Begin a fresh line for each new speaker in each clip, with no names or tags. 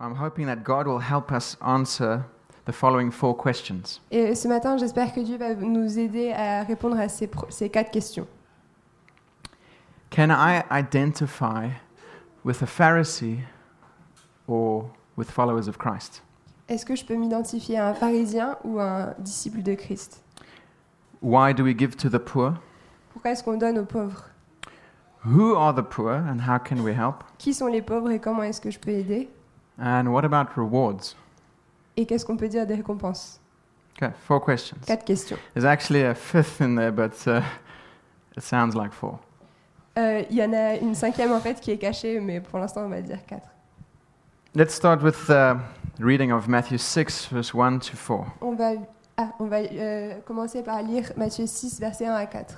I'm hoping that God will help us answer the following four questions.
Et ce matin, j'espère que Dieu va nous aider à répondre à ces, ces quatre questions.
Can I identify with a Pharisee or with followers of Christ?
Est-ce que je peux m'identifier à un pharisien ou à un disciple de Christ?
Why do we give to the poor?
Pourquoi est-ce qu'on donne aux pauvres?
Who are the poor and how can we help?
Qui sont les pauvres et comment est-ce que je peux aider?
And what about rewards?
Et qu'est-ce qu'on peut dire des récompenses
Okay, four questions.
Quatre questions.
There's actually a fifth in there, but uh, it sounds like four.
Euh, Il y en a une cinquième en fait qui est cachée, mais pour l'instant on va dire quatre.
Let's start with the reading of Matthew 6, verse 1 to 4.
On va, ah, on va euh, commencer par lire Matthieu 6, versets 1 à 4.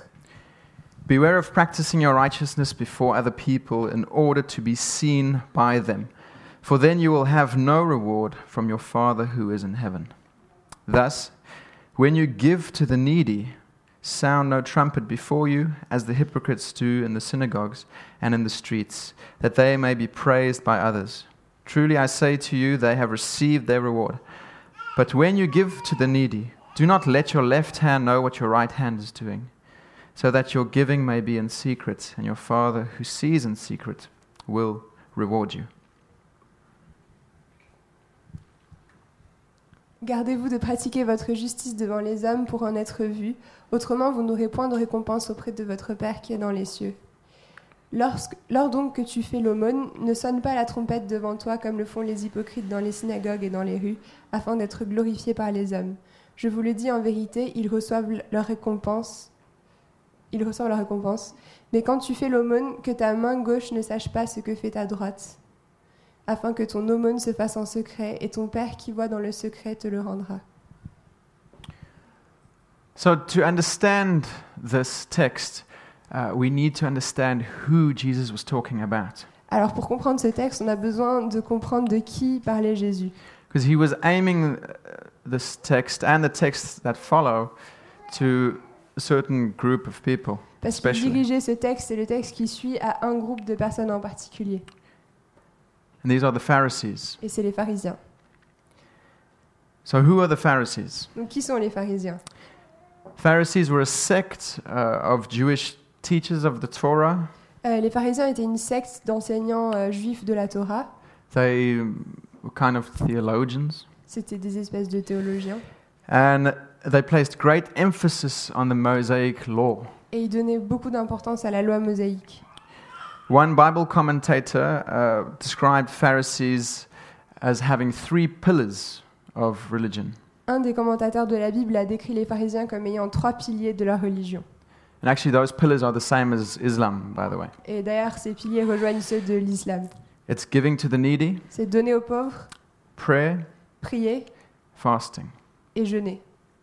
Beware of practicing your righteousness before other people in order to be seen by them, for then you will have no reward from your Father who is in heaven. Thus, when you give to the needy, sound no trumpet before you, as the hypocrites do in the synagogues and in the streets, that they may be praised by others. Truly I say to you, they have received their reward. But when you give to the needy, do not let your left hand know what your right hand is doing so that your giving may be in secret, and your Father who sees in secret will reward you.
Gardez-vous de pratiquer votre justice devant les hommes pour en être vus, autrement vous n'aurez point de récompense auprès de votre Père qui est dans les cieux. Lorsque, lors donc que tu fais l'aumône, ne sonne pas la trompette devant toi comme le font les hypocrites dans les synagogues et dans les rues, afin d'être glorifiés par les hommes. Je vous le dis en vérité, ils reçoivent leur récompense. Ils reçoivent leur récompense. Mais quand tu fais l'aumône, que ta main gauche ne sache pas ce que fait ta droite, afin que ton aumône se fasse en secret, et ton Père qui voit dans le secret te le rendra.
So, to understand this text, uh, we need to understand who Jesus was talking about.
Alors pour comprendre ce texte, on a besoin de comprendre de qui parlait Jésus.
Because he was aiming uh, this text and the texts that follow to a certain group of people.
Parce qu'il dirigeait ce texte et le texte qui suit à un groupe de personnes en particulier.
And these are the Pharisees.
Et c'est les pharisiens.
So, who are the Pharisees?
Donc qui sont les pharisiens?
Pharisees were a sect uh, of Jewish teachers of the Torah.
Euh, Les pharisiens étaient une secte d'enseignants euh, juifs de la Torah.
They were kind of theologians.
C'était des espèces de théologiens.
And they placed great emphasis on the Mosaic law.
Et ils donnaient beaucoup d'importance à la loi mosaïque.
One Bible commentator uh, described Pharisees as having three pillars of religion.
Un des commentateurs de la Bible a décrit les pharisiens comme ayant trois piliers de leur religion.
And actually, those pillars are the same as Islam, by the way.
Et d'ailleurs, ces piliers rejoignent ceux de l'islam.
It's giving to the needy,
C'est donner aux pauvres,
prayer,
prier
fasting.
et jeûner.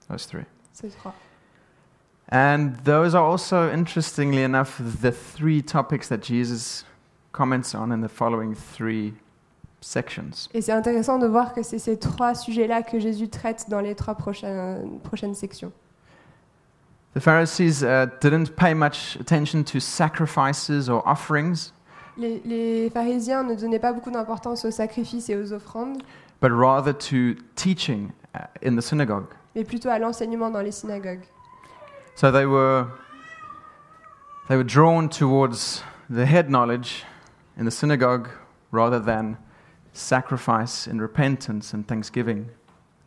Those three.
Trois.
And those are also, interestingly enough, the three topics that Jesus comments on in the following three sections.
Et c'est intéressant de voir que c'est ces trois sujets-là que Jésus traite dans les trois prochaines, prochaines sections.
The Pharisees uh, didn't pay much attention to sacrifices or offerings,
Les, les pharisiens ne donnaient pas beaucoup d'importance aux sacrifices et aux offrandes,
but rather to teaching uh, in the synagogue.
mais plutôt à l'enseignement dans les synagogues.
So they were, they were drawn towards the head knowledge in the synagogue rather than sacrifice and repentance and thanksgiving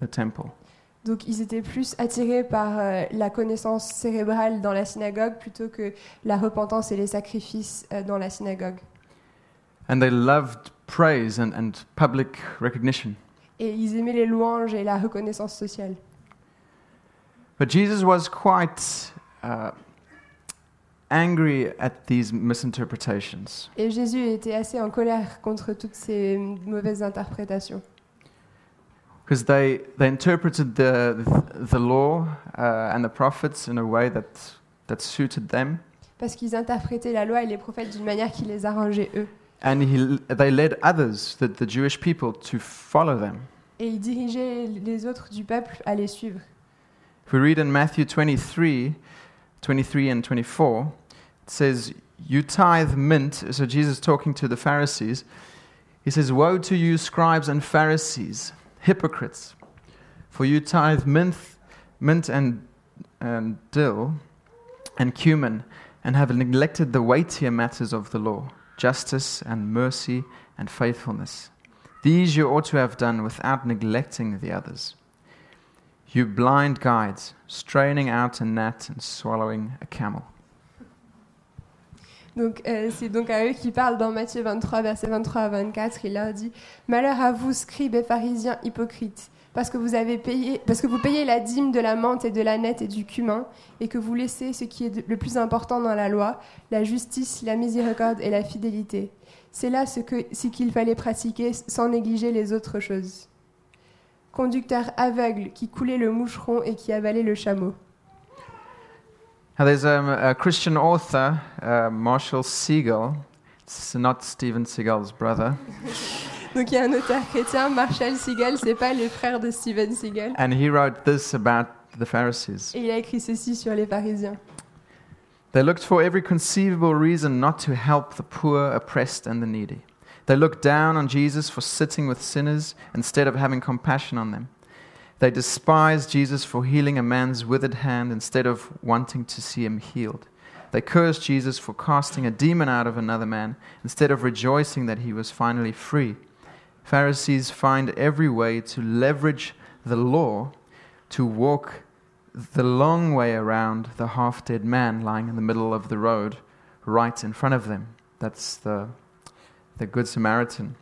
in the temple.
Donc ils étaient plus attirés par euh, la connaissance cérébrale dans la synagogue plutôt que la repentance et les sacrifices euh, dans la synagogue.
And they loved praise and, and public recognition.
Et ils aimaient les louanges et la reconnaissance sociale.
But Jesus was quite uh, angry at these misinterpretations.
Et Jésus était assez en colère contre toutes ces mauvaises interprétations.
Because they, they interpreted the, the law uh, and the prophets in a way that, that suited them.
Parce qu'ils interprétaient la loi et les prophètes d'une manière qui les arrangeait eux.
And he, they led others, the, the Jewish people, to follow them.
Et ils dirigeaient les autres du peuple à les suivre.
If we read in Matthew 23, 23 and 24, it says, You tithe mint. So Jesus talking to the Pharisees. He says, Woe to you, scribes and Pharisees, hypocrites, for you tithe mint, mint and, and dill and cumin, and have neglected the weightier matters of the law, justice and mercy and faithfulness. These you ought to have done without neglecting the others. You blind guides, straining out a gnat and swallowing a camel.
Donc, euh, c'est donc à eux qui parle dans Matthieu 23, versets 23 à 24. Il leur dit Malheur à vous, scribes et pharisiens hypocrites, parce que vous avez payé, parce que vous payez la dîme de la menthe et de la nette et du cumin, et que vous laissez ce qui est le plus important dans la loi, la justice, la miséricorde et la fidélité. C'est là ce qu'il fallait pratiquer sans négliger les autres choses. Conducteur aveugle qui coulait le moucheron et qui avalait le chameau.
Now, there's um, a Christian author, uh, Marshall Siegel. It's not Stephen Seagal's brother.
Donc il y a un auteur chrétien, Marshall Siegel, c'est pas le frère de Steven Siegel,
And he wrote this about the Pharisees.
et il a écrit ceci sur les pharisiens.
They looked for every conceivable reason not to help the poor, oppressed, and the needy. They looked down on Jesus for sitting with sinners instead of having compassion on them. They despised Jesus for healing a man's withered hand instead of wanting to see him healed. They cursed Jesus for casting a demon out of another man instead of rejoicing that he was finally free. Pharisees find every way to leverage the law to walk the long way around the half dead man lying in the middle of the road right in front of them. That's the, the Good Samaritan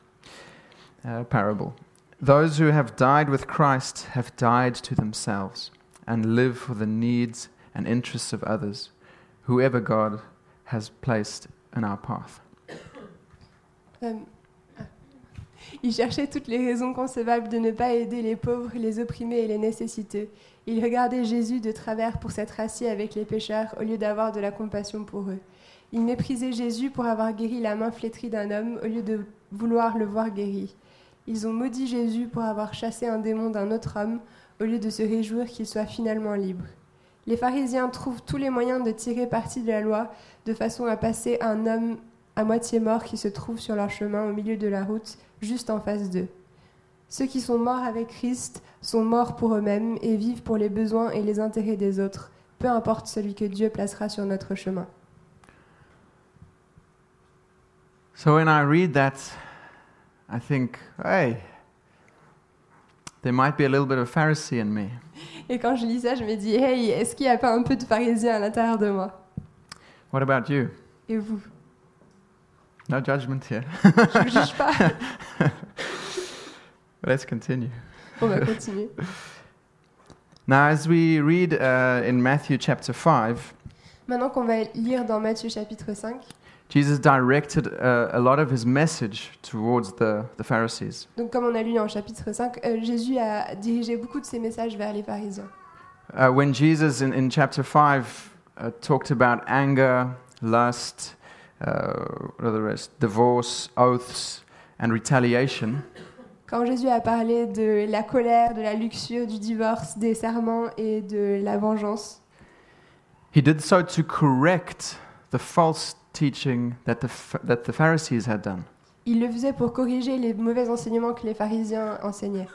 uh, parable. Those who have died with Christ have died to themselves and live for the needs and interests of others, whoever God has placed in our path.
Ah. Il cherchait toutes les raisons concevables de ne pas aider les pauvres, les opprimés et les nécessiteux. Il regardait Jésus de travers pour s'être assis avec les pécheurs au lieu d'avoir de la compassion pour eux. Il méprisait Jésus pour avoir guéri la main flétrie d'un homme au lieu de vouloir le voir guéri. Ils ont maudit Jésus pour avoir chassé un démon d'un autre homme au lieu de se réjouir qu'il soit finalement libre. Les pharisiens trouvent tous les moyens de tirer parti de la loi de façon à passer un homme à moitié mort qui se trouve sur leur chemin au milieu de la route, juste en face d'eux. Ceux qui sont morts avec Christ sont morts pour eux-mêmes et vivent pour les besoins et les intérêts des autres, peu importe celui que Dieu placera sur notre chemin.
So when I read that, I think, hey, there might be a little bit of Pharisee in me.
Et quand je lis ça, je me dis, hey, est-ce qu'il n'y a pas un peu de pharisien à l'intérieur de moi?
What about you?
Et vous?
No judgment here.
Je ne juge pas.
Let's continue.
On va continuer.
Now, as we read uh, in Matthew chapter 5,
Maintenant qu'on va lire dans Matthieu chapitre 5,
Jesus directed uh, a lot of his message towards the, the Pharisees.
donc comme on a lu en chapitre 5, euh, Jésus a dirigé beaucoup de ses messages vers les pharisiens.
Uh, when Jesus in, in chapter 5 uh, talked about anger, lust, what are the rest? Divorce, oaths, and retaliation,
Quand Jésus a parlé de la colère, de la luxure, du divorce, des serments et de la vengeance,
he did so to correct the false teaching that the, Ph- that the Pharisees had done.
il le faisait pour corriger les mauvais enseignements que les pharisiens enseignaient.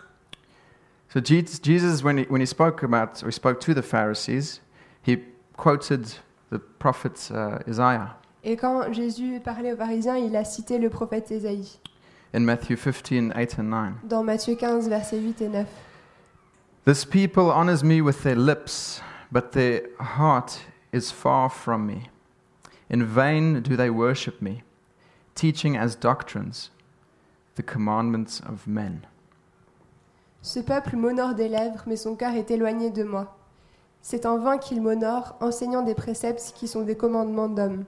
So Je- Jesus, when he, when he spoke about, or he spoke to the Pharisees, he quoted the prophet uh, Isaiah
Et quand Jésus parlait aux pharisiens, il a cité le prophète Ésaïe
in Matthew 15, 8 and 9.
dans Matthieu 15, versets 8 et 9.
This people honors me with their lips, but their heart is far from me. In vain do they worship me, teaching as doctrines the commandments of men.
Ce peuple m'honore des lèvres, mais son cœur est éloigné de moi. C'est en vain qu'il m'honore, enseignant des préceptes qui sont des commandements d'hommes.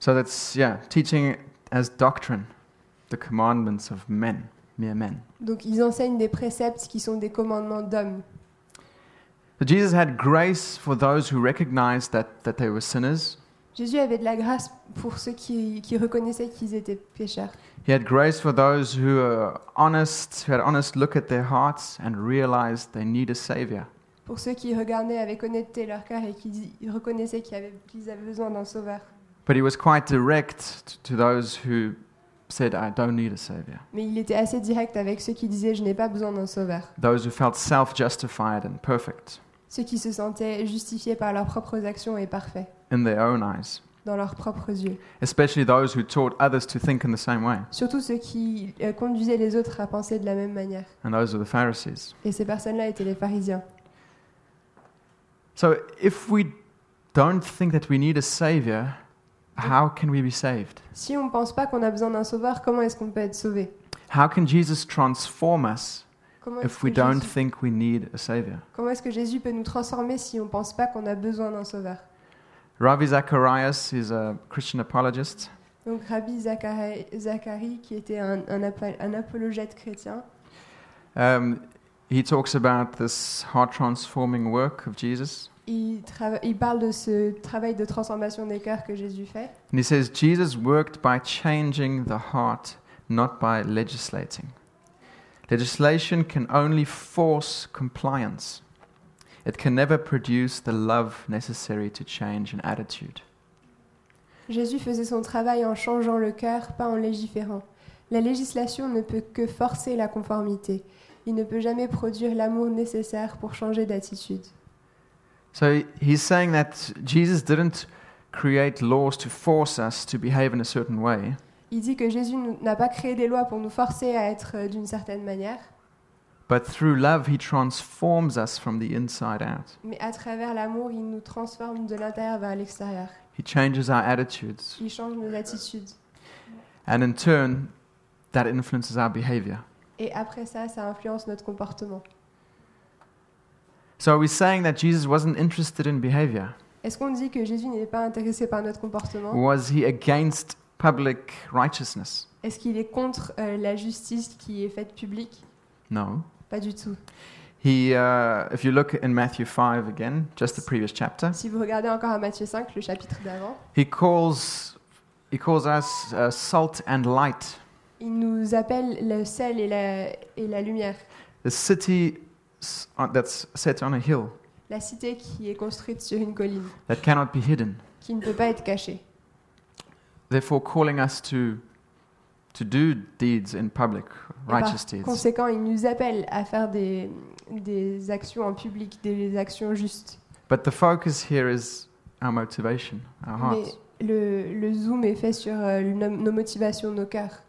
So that's, yeah, teaching as doctrine the commandments of men, mere men.
Donc ils enseignent des préceptes qui sont des commandements d'hommes.
So Jesus had grace for those who recognized that, that they were sinners.
Jésus avait de la grâce pour ceux qui, qui reconnaissaient qu'ils étaient pécheurs.
He had grace for those who were honest, who had honest look at their hearts and realized they need a savior.
Pour ceux qui regardaient avec honnêteté leur cœur et qui reconnaissaient qu'ils avaient, qu'ils avaient besoin d'un sauveur.
But he was quite direct to those who said, I don't need a savior.
Mais il était assez direct avec ceux qui disaient Je n'ai pas besoin d'un sauveur.
Those who felt self justified and perfect
Ceux qui se sentaient justifiés par leurs propres actions et parfaits,
in their own eyes,
dans leurs propres yeux.
especially those who taught others to think in the same way.
Surtout ceux qui euh, conduisaient les autres à penser de la même manière.
And those were the Pharisees.
Et ces personnes-là étaient les pharisiens.
So if we don't think that we need a savior, how can we be saved?
Si on ne pense pas qu'on a besoin d'un sauveur, comment est-ce qu'on peut être sauvé
How can Jesus transform us
comment
if we don't
Jésus,
think we need a savior?
comment est-ce que Jésus peut nous transformer si on ne pense pas qu'on a besoin d'un sauveur
Ravi Zacharias is a Christian apologist.
Donc Rabbi Zacharie, Zacharie, qui était un, un, un apologète chrétien,
Um, he talks about this heart transforming work of Jesus.
Il, il parle de ce travail de transformation des cœurs que Jésus fait.
And he says, Jesus worked by changing the heart, not by legislating. Legislation can only force compliance, it can never produce the love necessary to change an attitude.
Jésus faisait son travail en changeant le cœur, pas en légiférant. La législation ne peut que forcer la conformité. Il ne peut jamais produire l'amour nécessaire pour changer d'attitude.
So he- he's saying that Jesus didn't create laws to force us to behave in a certain way,
Il dit que Jésus n'a pas créé des lois pour nous forcer à être euh, d'une certaine manière,
but through love, he transforms us from the inside out.
mais à travers l'amour, il nous transforme de l'intérieur vers l'extérieur.
He changes our attitudes,
Il change nos attitudes.
and in turn, that influences our behavior.
Et après ça, ça influence notre comportement.
So are we saying that Jesus wasn't interested in behavior?
Est-ce qu'on dit que Jésus n'est pas intéressé par notre comportement?
Was he against public righteousness?
Est-ce qu'il est contre euh, la justice qui est faite publique?
No.
Pas du tout.
He, uh, if you look in Matthew 5 again, just the previous chapter,
Si vous regardez encore à Matthieu 5, le chapitre d'avant,
he calls, he calls us uh, salt and light.
il nous appelle le sel et la, et la lumière.
The city that's set on a hill
La cité qui est construite sur une colline,
that cannot be hidden.
qui ne peut pas être cachée.
Therefore, calling us to, to do deeds in public,
par
righteous deeds.
conséquent, il nous appelle à faire des, des actions en public, des actions justes.
But the focus here is our motivation, our
Mais
hearts.
le, le zoom est fait sur euh, nos, nos motivations, nos cœurs.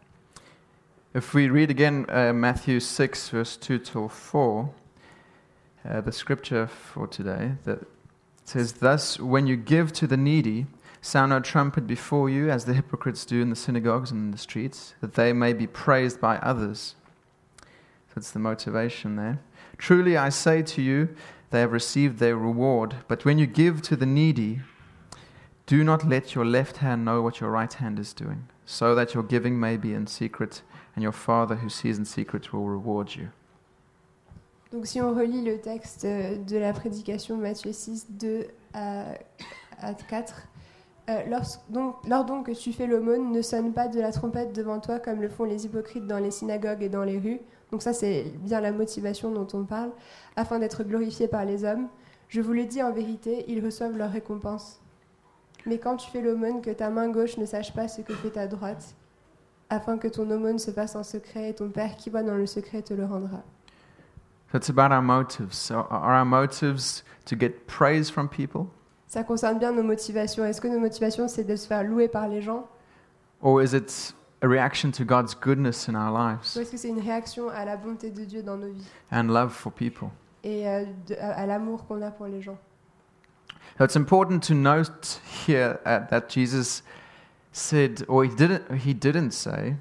If we read again uh, Matthew 6, verse 2 till 4, uh, the scripture for today, that says, Thus, when you give to the needy, sound no trumpet before you, as the hypocrites do in the synagogues and in the streets, that they may be praised by others. That's the motivation there. Truly, I say to you, they have received their reward. But when you give to the needy, do not let your left hand know what your right hand is doing, so that your giving may be in secret and your Father who sees in secret will reward you.
Donc si on relit le texte euh, de la prédication Matthieu 6, 2 à, à 4, euh, lorsque- donc, lors donc que tu fais l'aumône, ne sonne pas de la trompette devant toi comme le font les hypocrites dans les synagogues et dans les rues. Donc ça c'est bien la motivation dont on parle, afin d'être glorifiés par les hommes. Je vous le dis en vérité, ils reçoivent leur récompense. Mais quand tu fais l'aumône, que ta main gauche ne sache pas ce que fait ta droite, afin que ton aumône se fasse en secret, et ton Père qui voit dans le secret te le rendra.
So it's about our motives. So are our motives to get praise from people,
Ça concerne bien nos motivations. Est-ce que nos motivations, c'est de se faire louer par les gens?
Or is it a reaction to God's goodness in our
Ou
lives
est-ce que c'est une réaction à la bonté de Dieu dans nos vies?
And love for people?
et euh, de- à, à l'amour qu'on a pour les gens
So it's important to note here uh, that Jesus said, or he didn't, he didn't say,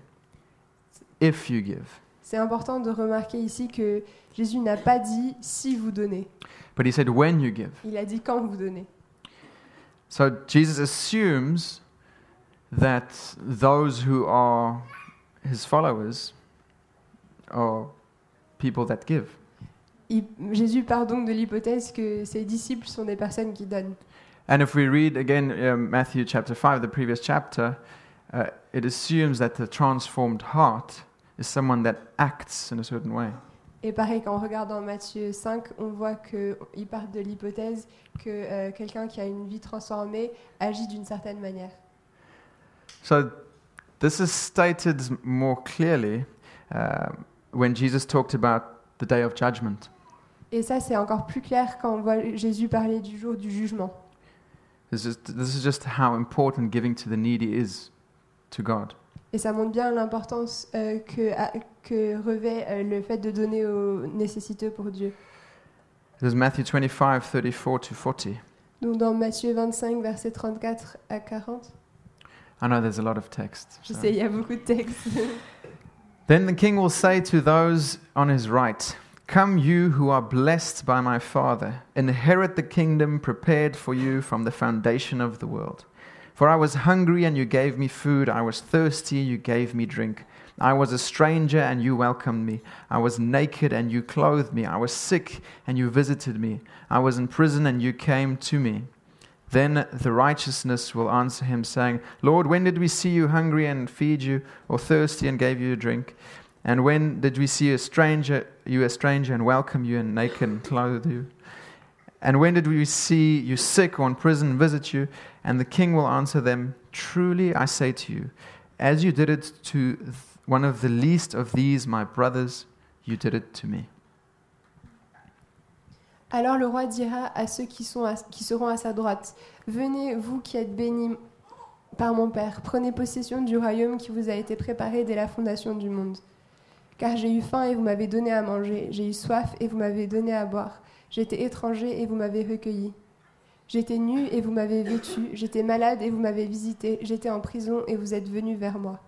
if you give,
C'est important de remarquer ici que Jésus n'a pas dit si vous donnez.
but he said when you give.
Il a dit quand vous donnez.
So Jesus assumes that those who are his followers are people that give.
Il- Jésus part donc de l'hypothèse que ses disciples sont des personnes qui donnent.
And if we read again um, Matthew chapter 5, the previous chapter, uh, it assumes that the transformed heart is someone that acts in a certain way.
Et pareil, quand on regarde dans Matthieu 5, on voit qu'il part de l'hypothèse que euh, quelqu'un qui a une vie transformée agit d'une certaine manière.
So This is stated more clearly uh, when Jesus talked about the day of judgment.
Et ça, c'est encore plus clair quand on voit Jésus parler du jour du jugement.
This is, this is just how important giving to the needy is to God.
Et ça montre bien l'importance euh, que, que revêt euh, le fait de donner aux nécessiteux pour Dieu.
This is Matthew 25, 34 to 40.
Donc dans Matthieu 25, versets 34 à 40.
I know there's a lot of text.
Je
so-
sais, il y a beaucoup de textes.
Then the king will say to those on his right, Come, you who are blessed by my Father, inherit the kingdom prepared for you from the foundation of the world. For I was hungry, and you gave me food. I was thirsty, and you gave me drink. I was a stranger, and you welcomed me. I was naked, and you clothed me. I was sick, and you visited me. I was in prison, and you came to me. Then the righteousness will answer him, saying, Lord, when did we see you hungry and feed you, or thirsty and gave you a drink? And when did we see a stranger, you a stranger and welcome you, and naked and clothe you? And when did we see you sick or in prison visit you? And the king will answer them, Truly I say to you, as you did it to one of the least of these my brothers, you did it to me.
Alors le roi dira à ceux qui, sont à- qui seront à sa droite, Venez, vous qui êtes bénis par mon Père, prenez possession du royaume qui vous a été préparé dès la fondation du monde. Car j'ai eu faim et vous m'avez donné à manger, j'ai eu soif et vous m'avez donné à boire, j'étais étranger et vous m'avez recueilli. J'étais nu et vous m'avez vêtu, j'étais malade et vous m'avez visité, j'étais en prison et vous êtes venu vers moi.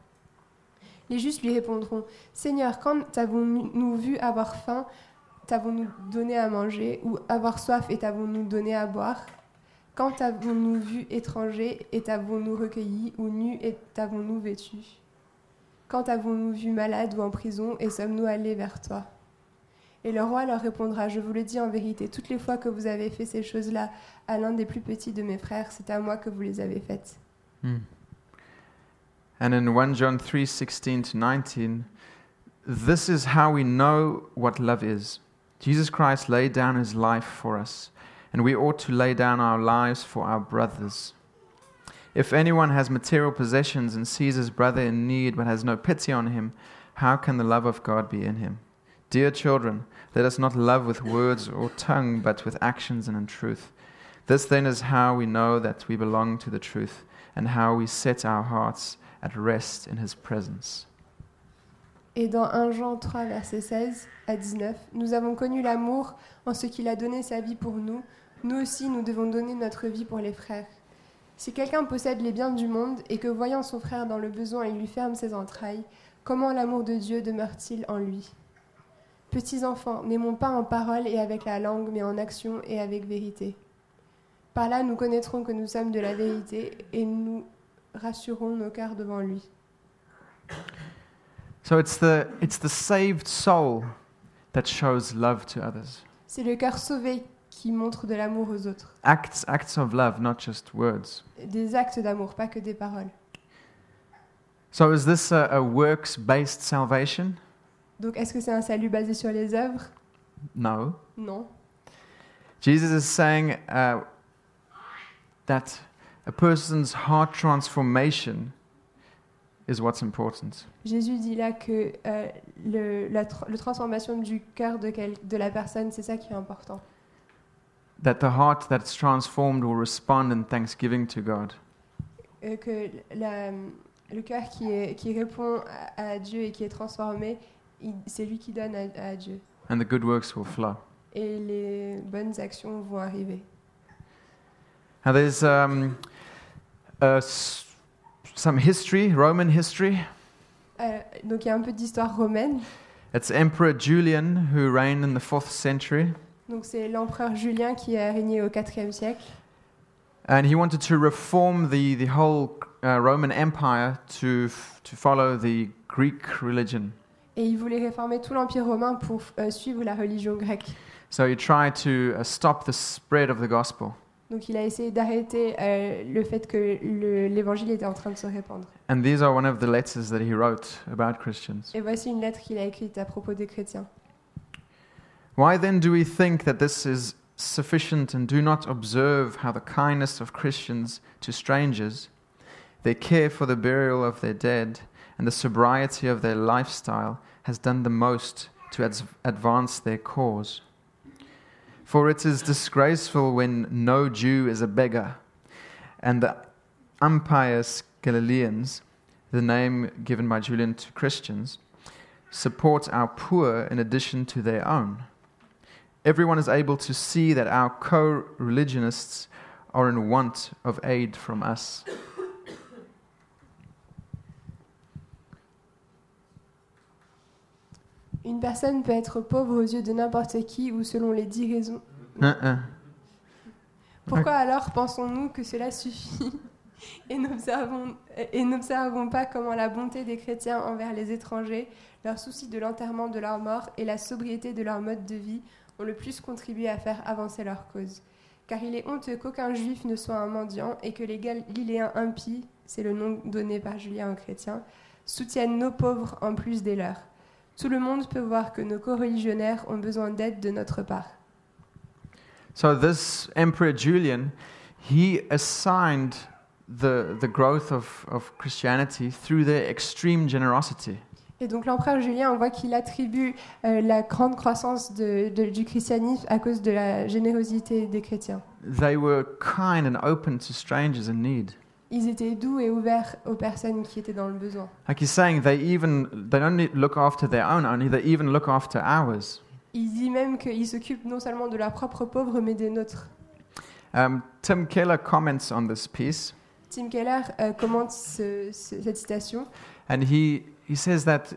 Les justes lui répondront, Seigneur, quand avons-nous vu avoir faim t'avons-nous donné à manger ou avoir soif et t'avons-nous donné à boire? Quand t'avons-nous vu étranger et t'avons-nous recueilli ou nu et t'avons-nous vêtu? Quand avons-nous vu malade ou en prison et sommes-nous allés vers toi? Et le roi leur répondra, je vous le dis en vérité, toutes les fois que vous avez fait ces choses-là à l'un des plus petits de mes frères, c'est à moi que vous les avez faites.
Hmm. And in 1 John 3 16 to 19, this is how we know what love is. Jesus Christ laid down his life for us, and we ought to lay down our lives for our brothers. If anyone has material possessions and sees his brother in need but has no pity on him, how can the love of God be in him? Dear children, let us not love with words or tongue, but with actions and in truth. This then is how we know that we belong to the truth, and how we set our hearts at rest in his presence.
Et dans 1 Jean 3, verset 16 à 19, nous avons connu l'amour en ce qu'il a donné sa vie pour nous. Nous aussi, nous devons donner notre vie pour les frères. Si quelqu'un possède les biens du monde et que voyant son frère dans le besoin, il lui ferme ses entrailles, comment l'amour de Dieu demeure-t-il en lui? Petits enfants, n'aimons pas en parole et avec la langue, mais en action et avec vérité. Par là, nous connaîtrons que nous sommes de la vérité et nous rassurons nos cœurs devant lui.
So it's the, it's the saved soul that shows love to others.
C'est le cœur sauvé qui montre de l'amour aux autres.
Acts, acts of love, not just words.
Des actes d'amour, pas que des paroles.
So is this a, a works based salvation?
Donc est-ce que c'est un salut basé sur les œuvres?
No.
Non.
Jesus is saying uh, that a person's heart transformation is what's important.
Jésus dit là que euh, le, la, tra- le transformation du cœur de, quel- de la personne, c'est ça qui est important.
That the heart that's transformed will respond in thanksgiving to God.
Euh, que la- le cœur qui, est- qui répond à, à Dieu et qui est transformé, c'est lui qui donne à, à Dieu.
and the good works will flow.
Et les bonnes actions vont arriver.
Now, there's um, uh, some history, Roman history.
Euh, donc il y a un peu d'histoire romaine.
It's Emperor Julian who reigned in the fourth century,
Donc c'est l'empereur Julien qui a régné au IVe siècle.
and he wanted to reform the, the whole uh, Roman Empire to, to follow the Greek religion.
Et il voulait réformer tout l'Empire romain pour euh, suivre la religion grecque.
So he tried to uh, stop the spread of the gospel.
Donc il a essayé d'arrêter euh, le fait que le- l'évangile était en train de se répandre.
And these are one of the letters that he wrote about Christians.
Et voici une lettre qu'il a écrite à propos des chrétiens.
Why then do we think that this is sufficient and do not observe how the kindness of Christians to strangers Their care for the burial of their dead and the sobriety of their lifestyle has done the most to ad- advance their cause. For it is disgraceful when no Jew is a beggar, and the impious Galileans, the name given by Julian to Christians, support our poor in addition to their own. Everyone is able to see that our co religionists are in want of aid from us.
Une personne peut être pauvre aux yeux de n'importe qui ou selon les dix raisons. Pourquoi alors pensons-nous que cela suffit et n'observons et n'observons pas comment la bonté des chrétiens envers les étrangers, leur souci de l'enterrement de leur mort et la sobriété de leur mode de vie ont le plus contribué à faire avancer leur cause? Car il est honteux qu'aucun juif ne soit un mendiant et que les Galiléens impies, c'est le nom donné par Julien aux chrétiens, soutiennent nos pauvres en plus des leurs. Tout le monde peut voir que nos co-religionnaires ont besoin d'aide de notre part.
So, this Emperor Julian, he assigned the, the growth of, of Christianity through their extreme generosity.
Et donc l'empereur Julien, on voit qu'il attribue euh, la grande croissance de- de- du christianisme à cause de la générosité des chrétiens.
They were kind and open to strangers in need.
Ils étaient doux et ouverts aux personnes qui étaient dans le besoin.
Like he's saying, they even they don't look after their own only; they even look after ours.
Il dit même qu'ils s'occupent non seulement de leurs propres pauvres, mais des nôtres.
Um, Tim Keller comments on this piece,
Tim Keller euh, commente ce- ce- cette citation
and he he says that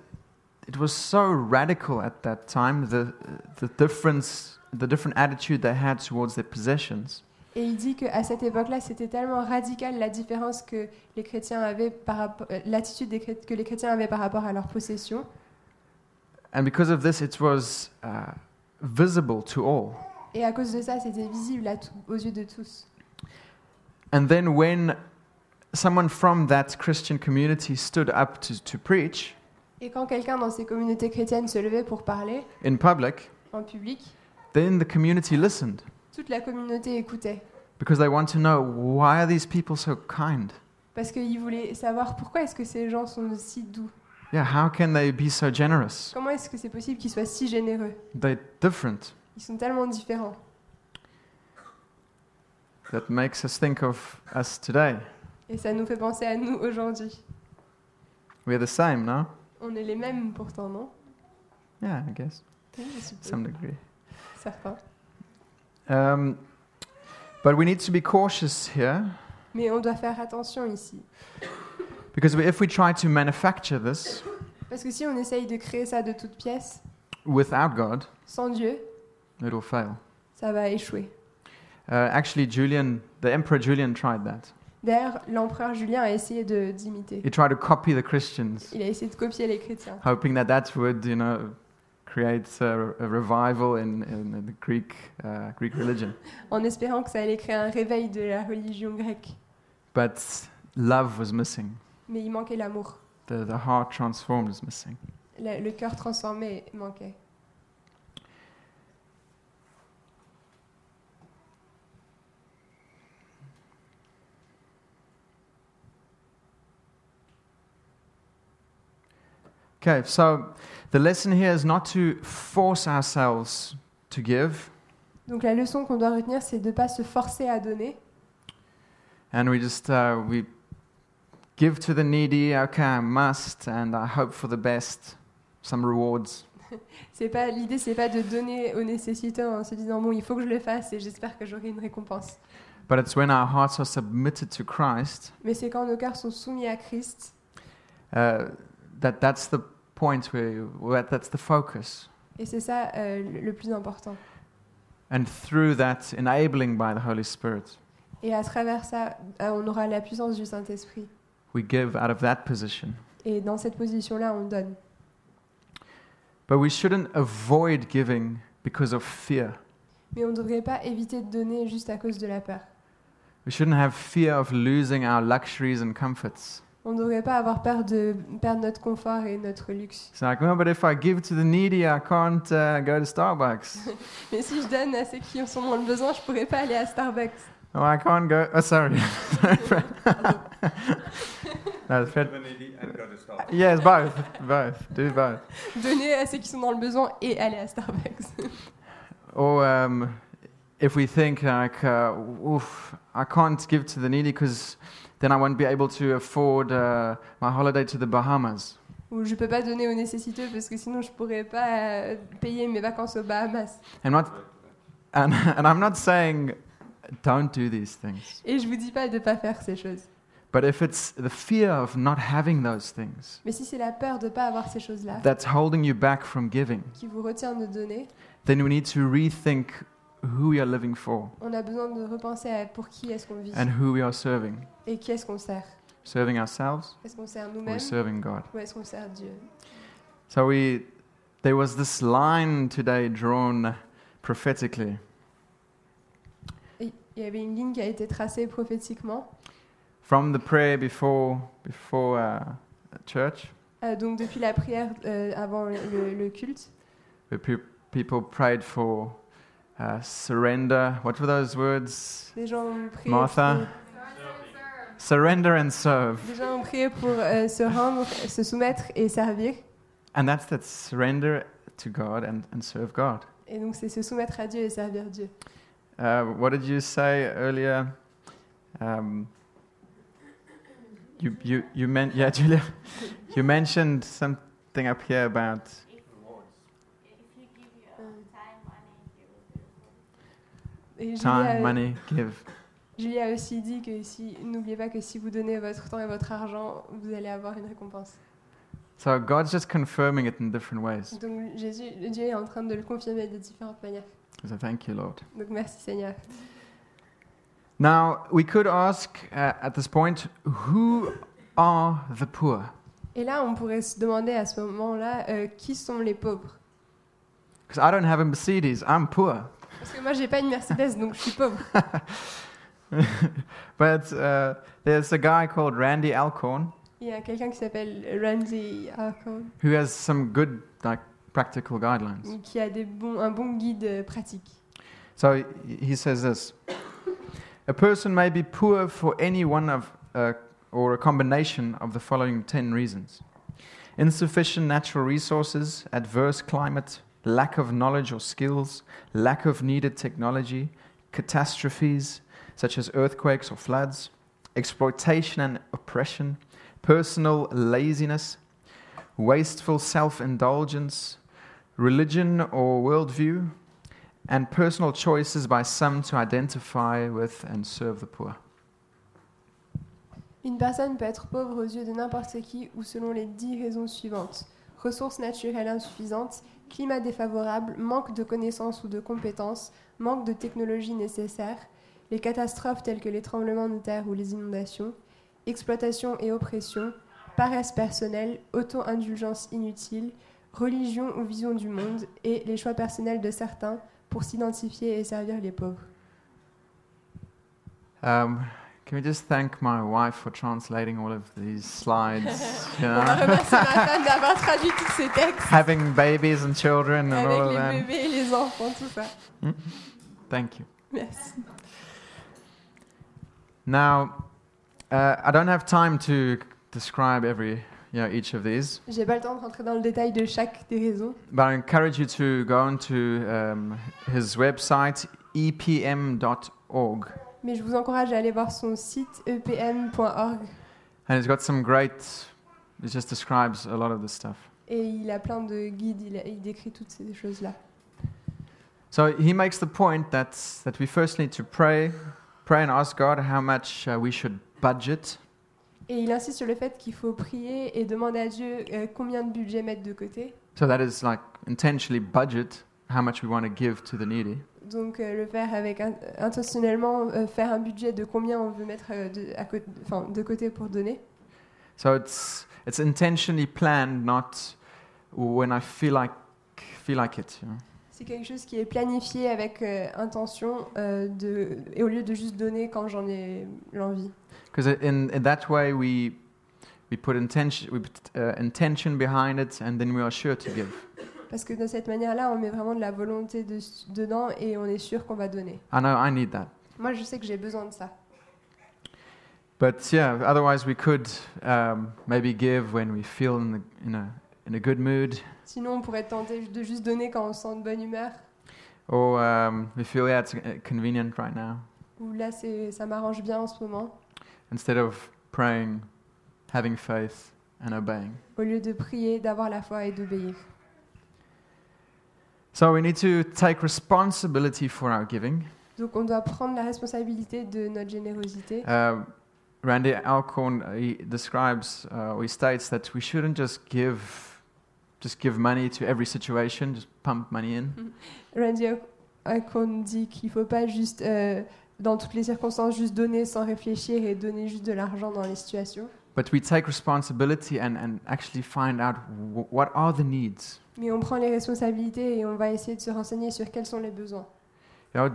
it was so radical at that time the the difference the different attitude they had towards their possessions
et il dit qu'à cette époque-là, c'était tellement radical la différence que les chrétiens avaient par rapport, euh, l'attitude que les chrétiens avaient par rapport à leurs possessions.
and because of this it was uh, visible to all.
Et à cause de ça, c'était visible à tout- aux yeux de tous.
And then when someone from that Christian community stood up to, to preach
Et quand quelqu'un dans ces communautés chrétiennes se levait pour parler
in public,
en public,
then the community listened
toute la communauté écoutait.
because they want to know why are these people so kind?
Parce qu'ils voulaient savoir pourquoi est-ce que ces gens sont si doux.
Yeah, how can they be so generous?
Comment est-ce que c'est possible qu'ils soient si généreux?
They're different.
Ils sont tellement différents.
That makes us think of us today.
Et ça nous fait penser à nous aujourd'hui.
We're the same, no?
On est les mêmes pourtant, non?
Yeah, I guess,
Oui, je suppose.
some degree.
Certains.
Um, but we need to be cautious here
Mais on doit faire attention ici.
because if we try to manufacture this
Parce que si on essaye de créer ça de toutes pièces,
without God,
sans Dieu,
it'll fail.
ça va échouer.
Uh, actually, Julian, the Emperor Julian tried that.
D'ailleurs, l'empereur Julien a essayé de- d'imiter.
He tried to copy the Christians,
Il a essayé de copier les chrétiens,
hoping that that would, you know, create a, a revival in, in the Greek, uh, Greek religion.
en espérant que ça allait créer un réveil de la religion grecque.
But love was missing.
Mais il manquait l'amour.
The, the heart transformed was missing.
Le, le cœur transformé manquait.
Okay, so the lesson here is not to force ourselves to give,
Donc la leçon qu'on doit retenir, c'est de ne pas se forcer à donner.
and we just uh, we give to the needy. Okay, I must, and I hope for the best, some rewards.
C'est pas l'idée, c'est pas de donner aux nécessiteux en se disant bon, il faut que je le fasse et j'espère que j'aurai une récompense.
But it's when our hearts are submitted to Christ
Mais c'est quand nos cœurs sont soumis à Christ
uh, that that's the point where, where that's the focus,
et c'est ça euh, le le plus important.
and through that, enabling by the Holy Spirit,
Et à travers ça, euh, on aura la puissance du Saint-Esprit.
we give out of that position.
Et dans cette position-là, on donne.
But we shouldn't avoid giving because of fear.
Mais on ne devrait pas éviter de donner juste à cause de la peur.
We shouldn't have fear of losing our luxuries and comforts.
On ne devrait pas avoir peur de perdre notre confort et notre luxe.
It's like, well, but if I give to the needy, I can't uh, go to Starbucks.
Mais si je donne à ceux qui en sont dans le besoin, je pourrais pas aller à Starbucks.
Oh, I can't go. Oh, sorry. No, Fred. Yes, both. Both. Do both.
Donner à ceux qui sont dans le besoin et aller à Starbucks.
Or um, if we think like, uh, oof, I can't give to the needy because then I won't be able to afford uh, my holiday to the Bahamas.
Ou je peux pas donner aux nécessiteux parce que sinon je pourrais pas euh, payer mes vacances aux Bahamas.
And, and I'm not saying don't do these things.
Et je vous dis pas de pas faire ces choses.
But if it's the fear of not having those things
Mais si c'est la peur de pas avoir ces choses-là
that's holding you back from giving,
qui vous retient de donner,
then we need to rethink who we are living for
on a besoin de repenser à pour qui est-ce qu'on vit
and who we are serving.
et qui est-ce qu'on sert.
Serving ourselves
Est-ce qu'on sert
or
nous-mêmes
serving God?
ou est-ce qu'on sert Dieu?
So we, there was this line today drawn prophetically.
Et Il y avait une ligne qui a été tracée prophétiquement.
from the prayer before before uh, church,
Euh, donc depuis la prière euh, avant le, le culte,
pe- people prayed for uh, surrender. What were those words?
les gens ont prié
Martha. Surrender and serve.
les gens ont prié pour euh, se rendre, se soumettre et servir.
And that's that surrender to God and, and serve God.
Et donc c'est se soumettre à Dieu et servir Dieu.
Uh, what did you say earlier? Um, you you you meant yeah, Julia. You mentioned something up here about
Et
time, money, give.
Julia a aussi dit que si n'oubliez pas que si vous donnez votre temps et votre argent, vous allez avoir une récompense.
So God's just confirming it in different ways.
Donc Jésus, Dieu est en train de le confirmer de différentes manières.
So thank you, Lord.
Donc merci Seigneur.
Now, we could ask uh, at this point who are the poor?
Et là, on pourrait se demander à ce moment-là euh, qui sont les pauvres?
Because I don't have a Mercedes, I'm poor.
Parce que moi, j'ai pas une Mercedes, donc je suis pauvre.
but uh, there's a guy called Randy Alcorn
Il y a quelqu'un qui s'appelle Randy Arcon
who has some good, like, practical guidelines.
qui a des bons, un bon guide pratique.
So he- he says this A person may be poor for any one of, uh, or a combination of the following 10 reasons insufficient natural resources, adverse climate, lack of knowledge or skills, lack of needed technology, catastrophes such as earthquakes or floods, exploitation and oppression, personal laziness, wasteful self indulgence, religion or worldview, and personal choices by some to identify with and serve the poor.
Une personne peut être pauvre aux yeux de n'importe qui ou selon les dix raisons suivantes. Ressources naturelles insuffisantes, climat défavorable, manque de connaissances ou de compétences, manque de technologie nécessaire, les catastrophes telles que les tremblements de terre ou les inondations, exploitation et oppression, paresse personnelle, auto-indulgence inutile, religion ou vision du monde et les choix personnels de certains pour s'identifier et servir les pauvres.
Um, can we just thank my wife for translating all of these slides? you know?
remercier ma femme d'avoir traduit tous ces textes.
Having babies and children and all of that.
bébés, les enfants, tout ça.
Thank you.
Merci.
Now, uh, I don't have time to describe every, you know, each of these,
J'ai pas le temps de rentrer dans le détail de chaque des raisons,
but I encourage you to go onto um, his website, epm.org.
mais je vous encourage à aller voir son site epm.org
And it's got some great, it just describes a lot of this stuff.
et il a plein de guides, il, a- il décrit toutes ces choses-là.
So he makes the point that, that we first need to pray, pray and ask God how much uh, we should budget.
Et il insiste sur le fait qu'il faut prier et demander à Dieu euh, combien de budget mettre de côté.
So that is like intentionally budget how much we want to give to the needy.
Donc euh, le faire avec in- intentionnellement euh, faire un budget de combien on veut mettre euh, de, à côté, enfin, de côté pour donner.
So it's it's intentionally planned, not when I feel like feel like it. You know?
C'est quelque chose qui est planifié avec euh, intention euh, de, et au lieu de juste donner quand j'en ai l'envie.
Because in, in that way we we put intention we put uh, intention behind it, and then we are sure to give.
Parce que de cette manière-là, on met vraiment de la volonté de- dedans et on est sûr qu'on va donner.
I know I need that.
Moi, je sais que j'ai besoin de ça.
But yeah, otherwise we could um, maybe give when we feel in, the, in, a, in a good mood,
Sinon, on pourrait tenter de juste donner quand on se sent de bonne humeur.
or um, we feel, yeah, it's uh, convenient right now,
Ou là, c'est, ça m'arrange bien en ce moment.
instead of praying, having faith, and obeying.
Au lieu de prier, d'avoir la foi et d'obéir.
So we need to take responsibility for our giving.
Donc, on doit prendre la responsabilité de notre générosité.
Uh, Randy Alcorn uh, he describes uh, he states that we shouldn't just give just give money to every situation, just pump money in.
Randy Alcorn dit qu'il faut pas juste, euh, dans toutes les circonstances, juste donner sans réfléchir et donner juste de l'argent dans les situations.
But we take responsibility and, and actually find out what are the needs.
Mais on prend les responsabilités et on va essayer de se renseigner sur quels sont les besoins.
You know,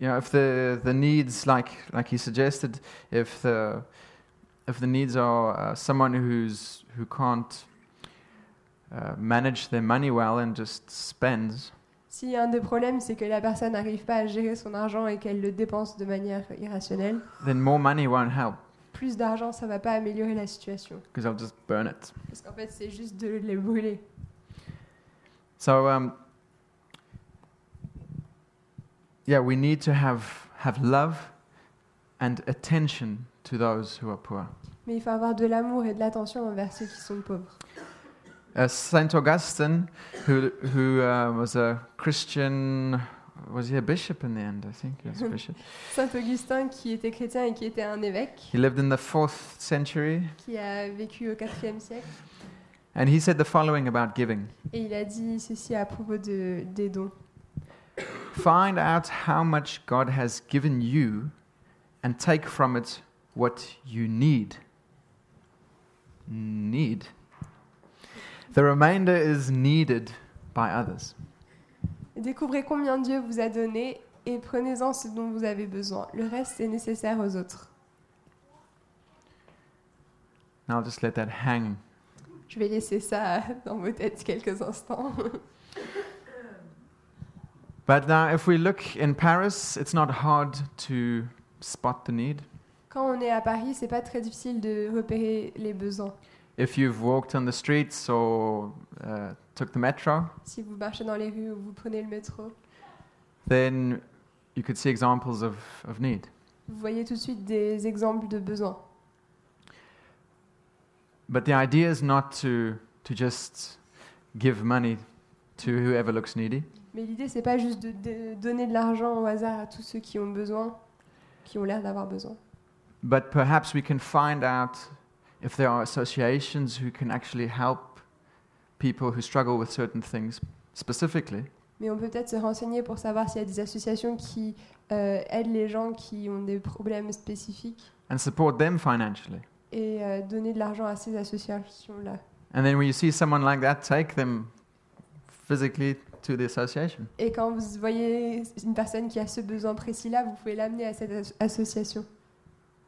you know if the, the needs, like like he suggested, if the if the needs are uh, someone who's who can't uh, manage their money well and just spends,
Si un des problèmes, c'est que la personne n'arrive pas à gérer son argent et qu'elle le dépense de manière irrationnelle,
then more money won't help
plus d'argent, ça va pas améliorer la situation.
because just burn it.
Parce qu'en fait, c'est juste de les brûler.
So um, yeah, we need to have have love and attention to those who are poor.
Mais il faut avoir de l'amour et de l'attention envers ceux qui sont pauvres.
Uh, Saint Augustine, who who uh, was a Christian, was he a bishop in the end? I think he was a bishop.
Saint Augustin, qui était chrétien et qui était un évêque,
He lived in the fourth century,
qui a vécu au IVe siècle,
and he said the following about giving:
et il a dit ceci à propos de, des dons.
Find out how much God has given you, and take from it what you need. Need. The remainder is needed by others.
Découvrez combien Dieu vous a donné et prenez-en ce dont vous avez besoin. Le reste est nécessaire aux autres.
Now just let that hang.
Je vais laisser ça dans vos têtes quelques instants.
But now, if we look in Paris, it's not hard to spot the need.
Quand on est à Paris, c'est pas très difficile de repérer les besoins.
If you've walked on the streets or uh, took the metro,
Si vous marchez dans les rues ou vous prenez le métro,
then you could see examples of, of need.
vous voyez tout de suite des exemples de besoins.
But the idea is not to, to just give money to whoever looks needy,
Mais l'idée, c'est pas juste de, de donner de l'argent au hasard à tous ceux qui ont besoin, qui ont l'air d'avoir besoin.
but perhaps we can find out if there are associations who can actually help people who struggle with certain things specifically.
Mais on peut peut-être se renseigner pour savoir s'il y a des associations qui euh, aident les gens qui ont des problèmes spécifiques
and support them financially.
Et euh, donner de l'argent à ces associations-là.
And then when you see someone like that, take them physically to the association.
Et quand vous voyez une personne qui a ce besoin précis-là, vous pouvez l'amener à cette as- association.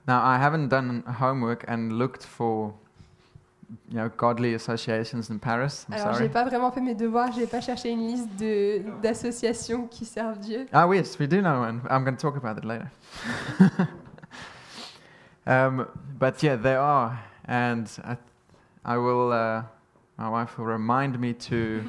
Now, I haven't done homework and looked for, you know, godly associations in Paris. I'm
Alors, j'ai pas vraiment fait mes devoirs, j'ai pas cherché une liste de- d'associations qui servent Dieu.
Ah, yes, we do know one. I'm going to talk about it later. um, but yeah, there are, and I, I will. Uh, my wife will remind me to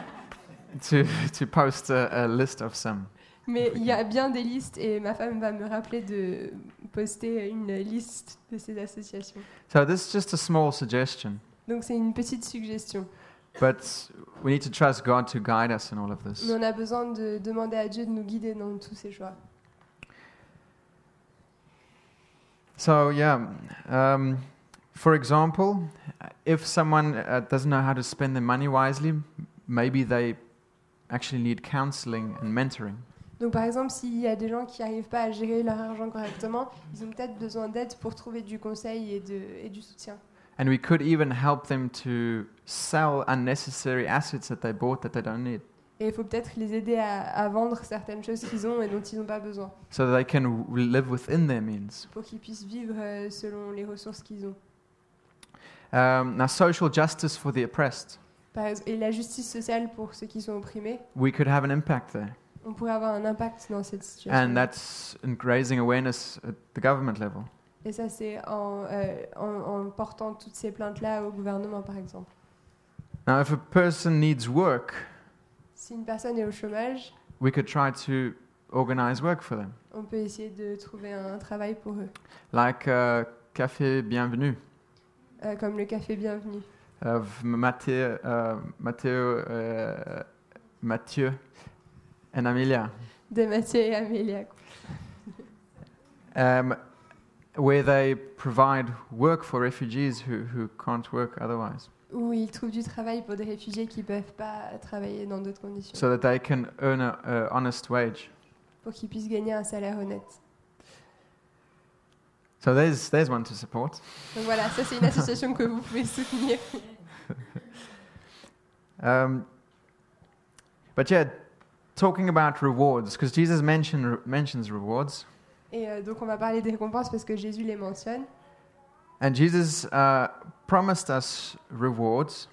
to to post a, a list of some.
Mais il y a bien des listes et ma femme va me rappeler de poster une liste de ces associations.
So this is just a small suggestion,
Donc c'est une petite suggestion.
but we need to trust God to guide us in all of this.
Mais on a besoin de demander à Dieu de nous guider dans tous ces choix.
So yeah, um, for example, if someone uh, doesn't know how to spend their money wisely, maybe they actually need counseling and mentoring.
Donc par exemple, s'il y a des gens qui n'arrivent pas à gérer leur argent correctement, ils ont peut-être besoin d'aide pour trouver du conseil et, de, et du soutien.
And we could even help them to sell unnecessary assets that they bought that they don't need,
Et il faut peut-être les aider à, à vendre certaines choses qu'ils ont et dont ils n'ont pas besoin,
so that they can live within their means.
pour qu'ils puissent vivre euh, selon les ressources qu'ils ont.
Um, now, social justice for the oppressed,
Par et la justice sociale pour ceux qui sont opprimés,
we could have an impact there.
On pourrait avoir un impact dans cette situation.
And that's in raising awareness at the government level.
Et ça, c'est en, euh, en, en portant toutes ces plaintes-là au gouvernement, par exemple.
Now, if a person needs work,
Si une personne est au chômage,
we could try to organize work for them,
on peut essayer de trouver un travail pour eux,
like uh, Café Bienvenue
Euh, comme le café Bienvenue.
of Mathieu, uh, Matteo, uh, Mathieu and Amelia,
De Mathieu et Amélia.
um, where they provide work for refugees who, who can't work otherwise,
Où ils trouvent du travail pour des réfugiés qui ne peuvent pas travailler dans d'autres conditions,
so that they can earn a, a honest wage.
pour qu'ils puissent gagner un salaire honnête.
So there's, there's one to support.
Donc voilà, ça c'est une association que vous pouvez soutenir.
Um, but yeah, talking about rewards, because Jesus mention, mentions rewards,
Et euh, donc on va parler des récompenses parce que Jésus les mentionne.
And Jesus uh, promised us rewards,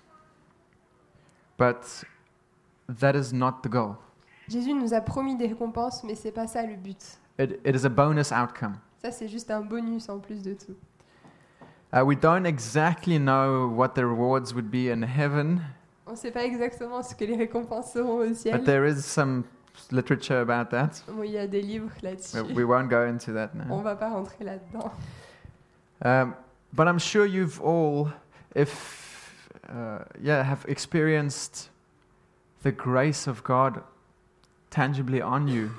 but that is not the goal.
Jésus nous a promis des récompenses, mais c'est pas ça le but.
It, it is a bonus outcome.
Ça c'est juste un bonus en plus de tout.
Uh, we don't exactly know what the rewards would be in heaven,
On ne sait pas exactement ce que les récompenses seront au
but
ciel.
there is some literature about that.
Bon, il y a des livres là-dessus.
We- We won't go into that
On
now.
va pas rentrer là-dedans.
Um, but I'm sure you've all, if uh, yeah, have experienced the grace of God tangibly on you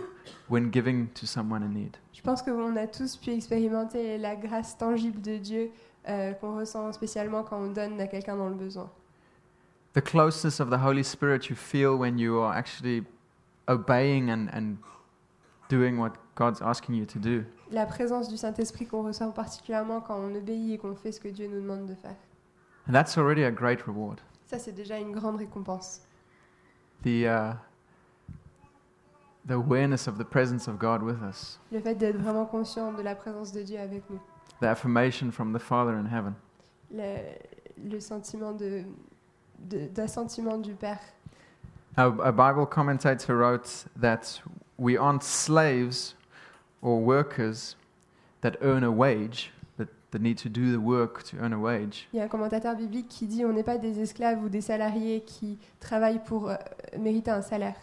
when giving to someone in need.
Je pense qu'on a tous pu expérimenter la grâce tangible de Dieu euh, qu'on ressent spécialement quand on donne à quelqu'un dans le besoin.
The closeness of the Holy Spirit you feel when you are actually obeying and, and doing what God's asking you to do.
La présence du Saint-Esprit qu'on ressent particulièrement quand on obéit et qu'on fait ce que Dieu nous demande de faire.
And that's already a great reward.
Ça, c'est déjà une grande récompense.
The, uh, the awareness of the presence of God with us,
Le fait d'être vraiment conscient de la présence de Dieu avec nous.
the affirmation from the Father in heaven.
Le, le sentiment de, de- d'assentiment du Père.
A, a Bible commentator wrote that we aren't slaves or workers that earn a wage, that, that need to do the work to earn a wage,
Il y a un commentateur biblique qui dit on n'est pas des esclaves ou des salariés qui travaillent pour euh, mériter un salaire,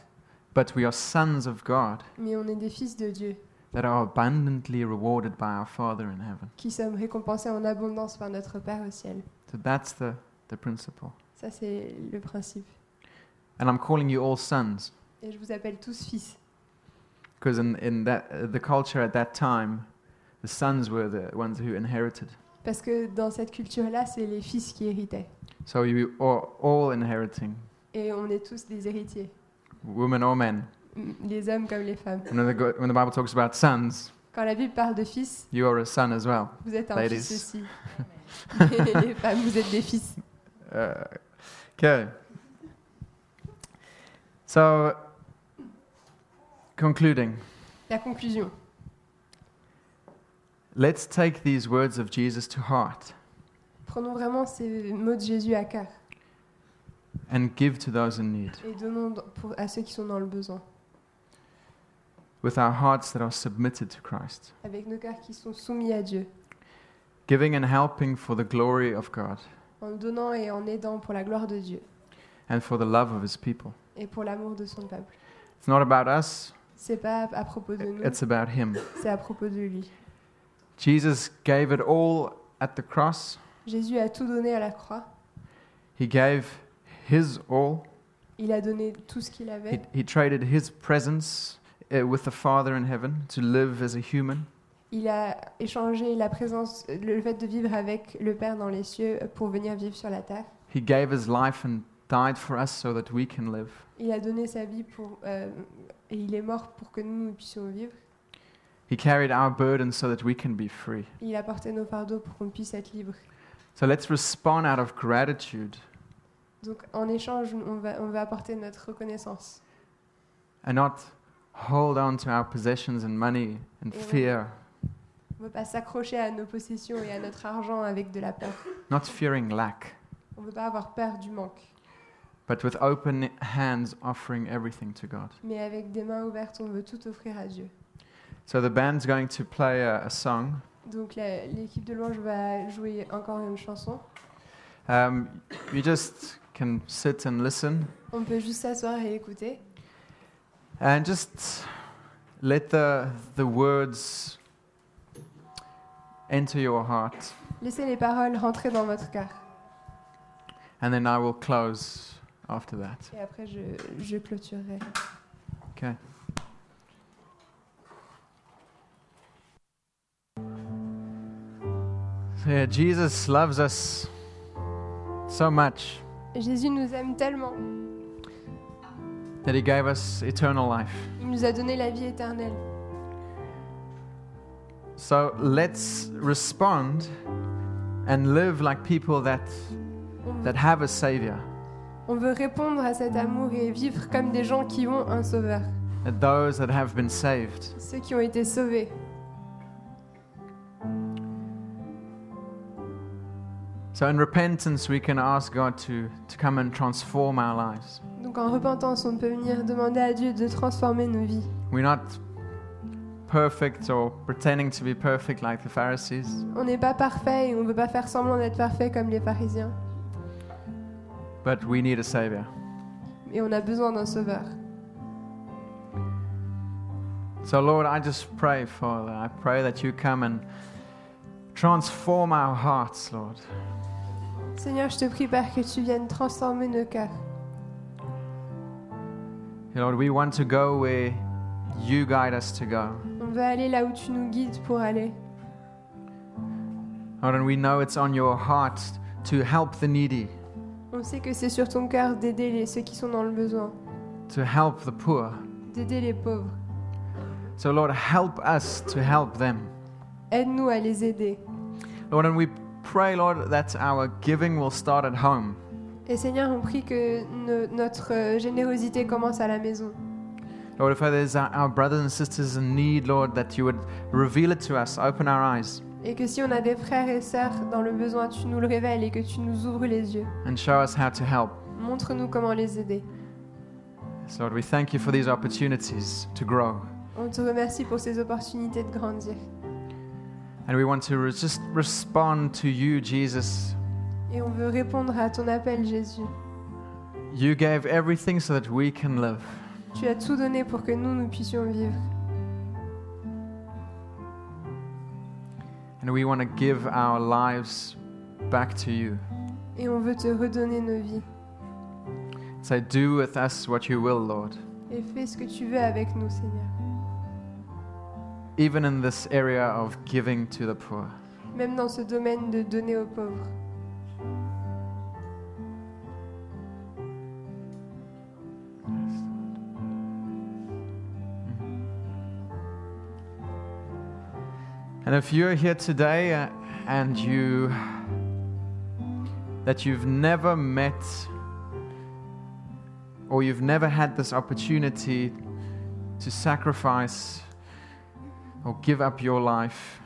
but we are sons of God
mais on est des fils de Dieu
that are abundantly rewarded by our Father in heaven.
qui sommes récompensés en abondance par notre Père au ciel.
So that's the, the principle.
Ça, c'est le principe.
And I'm calling you all sons
Et je vous appelle tous fils.
Because in, in that, uh, the culture at that time, the sons were the ones who inherited.
Parce que dans cette culture-là, c'est les fils qui héritaient.
So you are all inheriting,
Et on est tous des héritiers,
women or men.
m- les hommes comme les femmes.
When the, go- when the Bible talks about sons,
Quand la Bible parle de fils,
you are a son as well.
vous êtes un
Ladies.
fils aussi. Et les femmes, vous êtes des fils.
Uh, okay. So, concluding,
La conclusion.
let's take these words of Jesus to heart
Prenons vraiment ces mots de Jésus à cœur
and give to those in need.
et donnons pour, à ceux qui sont dans le besoin,
with our hearts that are submitted to Christ,
avec nos cœurs qui sont soumis à Dieu,
giving and helping for the glory of God.
En donnant et en aidant pour la gloire de Dieu.
And for the love of His people.
et pour l'amour de son peuple.
It's not about us,
C'est pas à propos de nous,
it's about Him.
c'est à propos de lui.
Jesus gave it all at the cross,
Jésus a tout donné à la croix.
He gave His all.
Il a donné tout ce qu'il
He,
avait.
he traded His presence uh, with the Father in heaven to live as a human.
Il a échangé la présence, le fait de vivre avec le Père dans les cieux pour venir vivre sur la terre.
He gave his life and died for us so that we can live.
Il a donné sa vie pour, euh, et il est mort pour que nous, nous puissions vivre.
He carried our burden so that we can be free.
Il a porté nos fardeaux pour qu'on puisse être libre.
So let's respond out of gratitude
Donc en échange, on va, on va apporter notre reconnaissance
and not hold on to our possessions and money and
Amen.
fear,
On ne veut pas s'accrocher à nos possessions et à notre argent avec de la peur.
not fearing lack,
On ne veut pas avoir peur du manque,
but with open hands offering everything to God.
mais avec des mains ouvertes, on veut tout offrir à Dieu.
So the band's going to play a, a song.
Donc la- l'équipe de louange va jouer encore une chanson.
Um, you just can sit and listen
On peut juste s'asseoir et écouter.
and just let the, the words enter your heart.
Laissez les paroles rentrer dans votre cœur.
And then I will close after that.
Et après, je, je clôturerai.
Okay. So, yeah, Jesus loves us so much
Jésus nous aime tellement.
that he gave us eternal life.
Il nous a donné la vie éternelle.
So let's respond and live like people that
mm.
that have a savior,
on veut répondre à cet amour et vivre comme des gens qui ont un sauveur.
that those that have been saved.
Ceux qui ont été sauvés.
So in repentance we can ask God to to come and transform our lives.
Donc en repentance, on peut venir demander à Dieu de transformer nos vies.
We're not perfect or pretending to be perfect like the Pharisees,
On n'est pas parfait et on ne veut pas faire semblant d'être parfait comme les pharisiens.
But we need a savior.
Et on a besoin d'un sauveur.
So, Lord, I just pray, Father, I pray that you come and transform our hearts, Lord.
Seigneur, je te prie, Père, que tu viennes transformer nos cœurs.
Lord, we want to go where you guide us to go.
On veut aller là où tu nous guides pour aller.
Lord, and we know it's on your heart to help the needy,
On sait que c'est sur ton cœur d'aider les- ceux qui sont dans le besoin,
to help the poor.
d'aider les pauvres.
So, Lord, help us to help them.
Aide-nous à les aider.
Lord, and we pray, Lord, that our giving will start at home.
Et Seigneur, on prie que no- notre euh, générosité commence à la maison.
Lord, if there's our our brothers and sisters in need, Lord, that you would reveal it to us, open our eyes,
Et que si on a des frères et sœurs dans le besoin, tu nous le révèles et que tu nous ouvres les yeux.
and show us how to help.
Montre-nous comment les aider.
Yes, Lord, we thank you for these opportunities to grow.
On te remercie pour ces opportunités de grandir.
And we want to re- just respond to you, Jesus.
Et on veut répondre à ton appel, Jésus.
You gave everything so that we can live.
Tu as tout donné pour que nous, nous puissions vivre.
And we want to give our lives back to you.
Et on veut te redonner nos vies.
Say, do with us what you will, Lord.
Et fais ce que tu veux avec nous, Seigneur.
Even in this area of giving to the poor.
Même dans ce domaine de donner aux pauvres.
And if you're here today uh, and you that you've never met or you've never had this opportunity to sacrifice or give up your life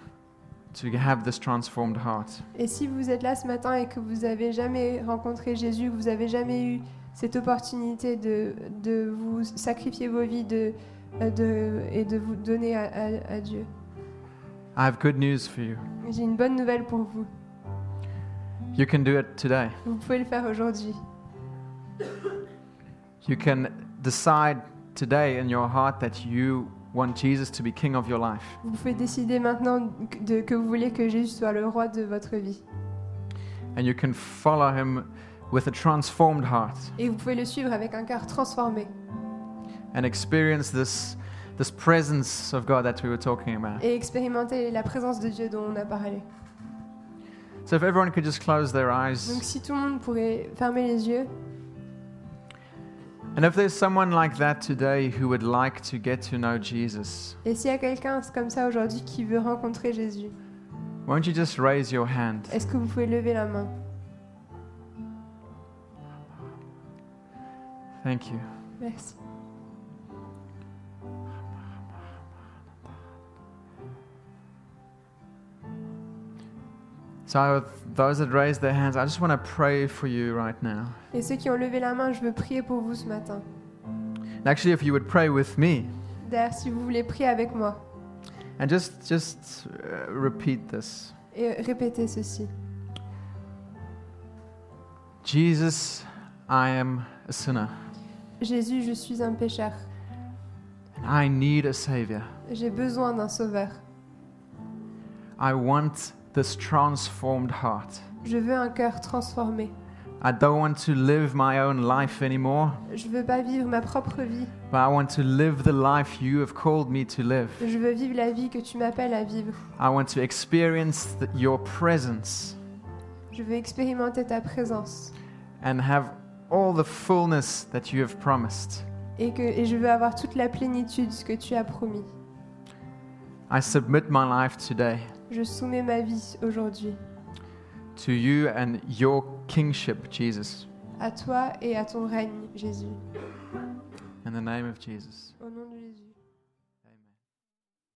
to have this transformed heart.
Et si vous êtes là ce matin et que vous n'avez jamais rencontré Jésus, que vous n'avez jamais eu cette opportunité de, de vous sacrifier vos vies de, de, et de vous donner à, à- à Dieu,
I have good news for you.
j'ai une bonne nouvelle pour vous.
You can do it today.
Vous pouvez le faire aujourd'hui.
You can decide today in your heart that you want Jesus to be king of your life.
Vous pouvez décider maintenant de, que vous voulez que Jésus soit le roi de votre vie.
And you can follow him with a transformed heart
Et vous pouvez le suivre avec un cœur transformé
and experience this, this presence of God that we were talking about.
et expérimenter la présence de Dieu dont on a parlé.
So if everyone could just close their
Donc
eyes.
si tout le monde pourrait fermer les yeux,
And if there's someone like that today who would like to get to know Jesus,
et s'il y a quelqu'un comme ça aujourd'hui qui veut rencontrer Jésus,
won't you just raise your hand?
est-ce que vous pouvez lever la main?
Thank you.
Merci.
So, those that raised their hands, I just want to pray for you right now.
Et ceux qui ont levé la main, je veux prier pour vous ce matin.
And actually, if you would pray with me
D'ailleurs, si vous voulez prier avec moi
and just just uh, repeat this.
et répétez ceci.
Jesus, I am a sinner.
Jésus, je suis un pécheur.
And I need a savior.
J'ai besoin d'un sauveur.
I want this transformed heart.
Je veux un cœur transformé.
I don't want to live my own life anymore,
Je veux pas vivre ma propre vie.
but I want to live the life you have called me to live.
Je veux vivre la vie que tu m'appelles à vivre.
I want to experience th- your presence
Je veux expérimenter ta présence.
and have all the fullness that you have promised.
Et, que, et je veux avoir toute la plénitude, ce que tu as promis.
I submit my life today
Je soumets ma vie aujourd'hui
to you and your kingship, Jesus.
à toi et à ton règne, Jésus.
In the name of Jesus.